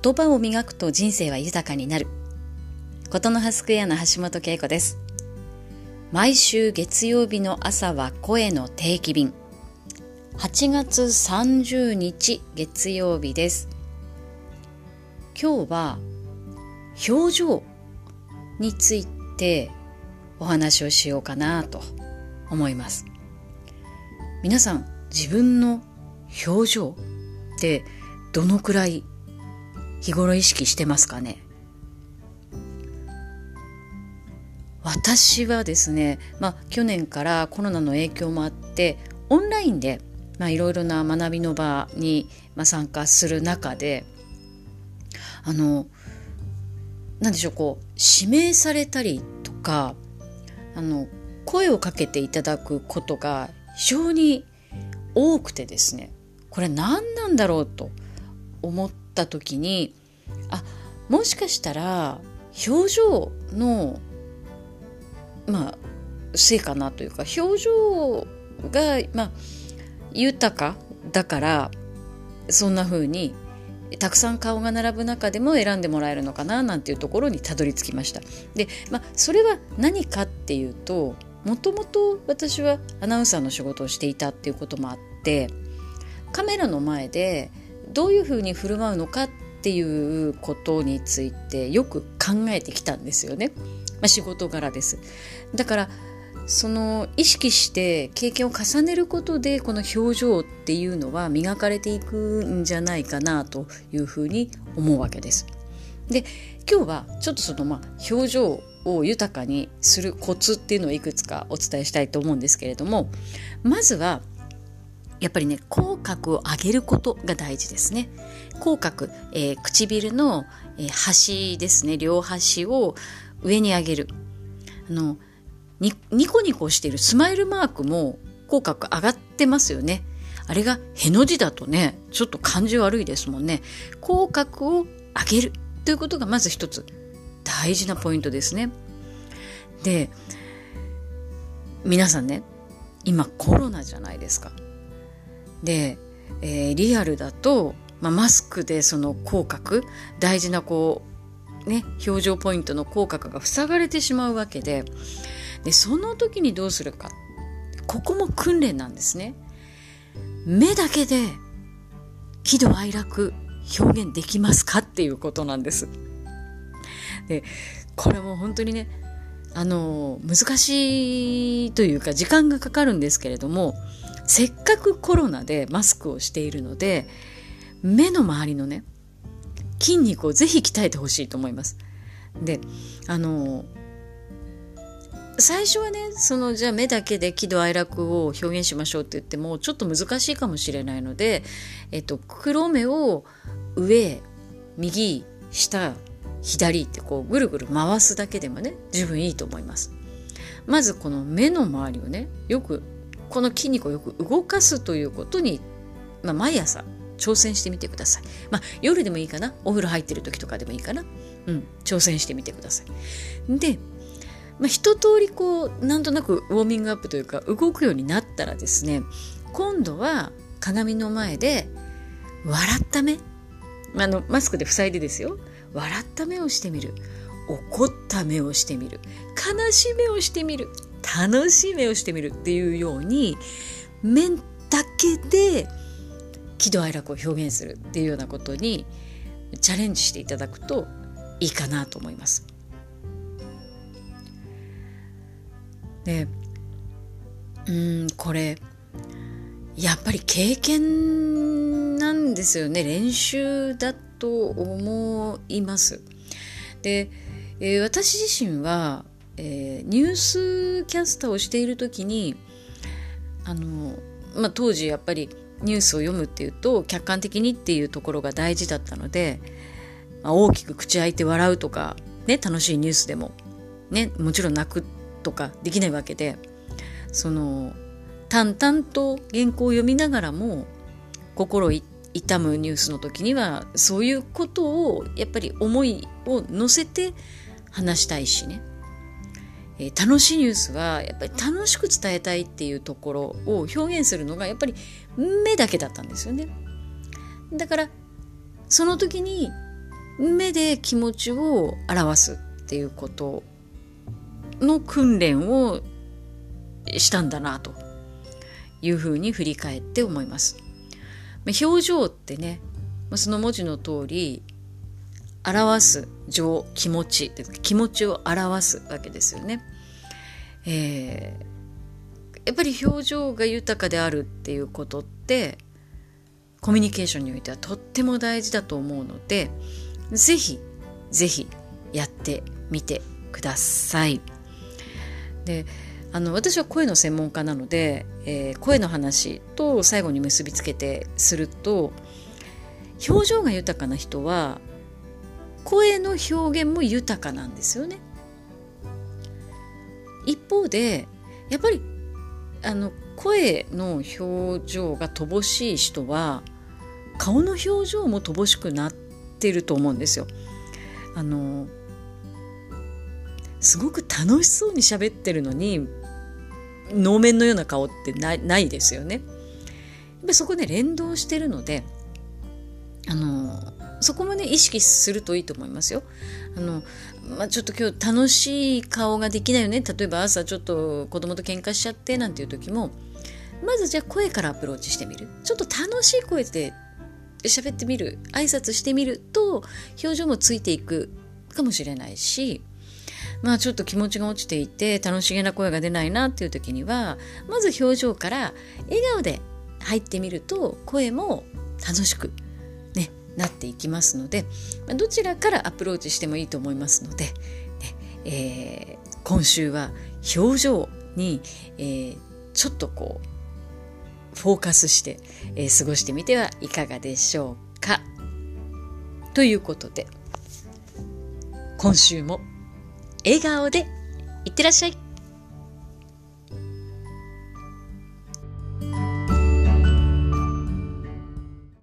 言葉を磨くと人生は豊かになる。ことの葉スクエアの橋本恵子です。毎週月曜日の朝は声の定期便。8月30日月曜日です。今日は表情についてお話をしようかなと思います。皆さん自分の表情ってどのくらい日頃意識してますかね？私はですね、まあ、去年からコロナの影響もあってオンラインでいろいろな学びの場に、参加する中であの何でしょうこう指名されたりとかあの声をかけていただくことが非常に多くてですねこれ何なんだろうと思った時にあもしかしたら表情のまあせいかなというか表情がまあ豊かだからそんな風にたくさん顔が並ぶ中でも選んでもらえるのかななんていうところにたどり着きました。で、まあ、それは何かっていうともともと私はアナウンサーの仕事をしていたっていうこともあってカメラの前でどういうふうに振る舞うのかっていうことについてよく考えてきたんですよね、まあ、仕事柄ですだからその意識して経験を重ねることでこの表情っていうのは磨かれていくんじゃないかなというふうに思うわけです。で今日はちょっとそのまあ表情を豊かにするコツっていうのをいくつかお伝えしたいと思うんですけれどもまずはやっぱりね口角を上げることが大事ですね。口角、えー、唇の、えー、端ですね。両端を上に上げる。あのニコニコしている。スマイルマークも口角上がってますよね。あれがへの字だとねちょっと感じ悪いですもんね。口角を上げる。ということがまず一つ。大事なポイントですね。で皆さんね今コロナじゃないですか。で、えー、リアルだと、まあ、マスクでその口角大事なこうね表情ポイントの口角が塞がれてしまうわけででその時にどうするか。ここも訓練なんですね。目だけで喜怒哀楽表現できますかっていうことなんです。でこれも本当にねあの難しいというか時間がかかるんですけれどもせっかくコロナでマスクをしているので目の周りのね筋肉をぜひ鍛えてほしいと思います。であの最初はねそのじゃあ目だけで喜怒哀楽を表現しましょうって言ってもちょっと難しいかもしれないので、えっと、黒目を上右下左ってこうぐるぐる回すだけでもね十分いいと思います。まずこの目の周りをねよくこの筋肉をよく動かすということに、まあ、毎朝挑戦してみてください。まあ、夜でもいいかな。お風呂入ってる時とかでもいいかな。うん、挑戦してみてください。で、まあ、一通りこう、なんとなくウォーミングアップというか、動くようになったらですね、今度は鏡の前で、笑った目。あの、マスクで塞いでですよ。笑った目をしてみる。怒った目をしてみる。悲しい目をしてみる。楽しい目をしてみるっていうように面だけで喜怒哀楽を表現するっていうようなことにチャレンジしていただくといいかなと思います。でうんこれやっぱり経験なんですよね練習だと思います。で、えー、私自身はえー、ニュースキャスターをしている時にあの、まあ、当時やっぱりニュースを読むっていうと客観的にっていうところが大事だったので、まあ、大きく口開いて笑うとか、ね、楽しいニュースでも、ね、もちろん泣くとかできないわけでその淡々と原稿を読みながらも心痛むニュースの時にはそういうことをやっぱり思いを乗せて話したいしね。えー、楽しいニュースはやっぱり楽しく伝えたいっていうところを表現するのがやっぱり目だけだったんですよね。だからその時に目で気持ちを表すっていうことの訓練をしたんだなというふうに振り返って思います。表情ってねその文字の通り表す情気持ち気持ちを表すわけですよね。えー、やっぱり表情が豊かであるっていうことってコミュニケーションにおいてはとっても大事だと思うのでぜひぜひやってみてください。であの私は声の専門家なので、えー、声の話と最後に結びつけてすると表情が豊かな人は声の表現も豊かなんですよね。一方でやっぱりあの声の表情が乏しい人は顔の表情も乏しくなってると思うんですよ。あのすごく楽しそうに喋ってるのに能面のような顔ってないですよね。やっぱそこで連動してるのであのそこもね意識するといいと思いますよ。あのまあ、ちょっと今日楽しい顔ができないよね。例えば朝ちょっと子供と喧嘩しちゃってなんていう時もまずじゃあ声からアプローチしてみる。ちょっと楽しい声で喋ってみる。挨拶してみると表情もついていくかもしれないしまあちょっと気持ちが落ちていて楽しげな声が出ないなっていう時にはまず表情から笑顔で入ってみると声も楽しくなっていきますのでどちらからアプローチしてもいいと思いますので、ねえー、今週は表情に、えー、ちょっとこうフォーカスして、えー、過ごしてみてはいかがでしょうか。ということで今週も笑顔でいってらっしゃい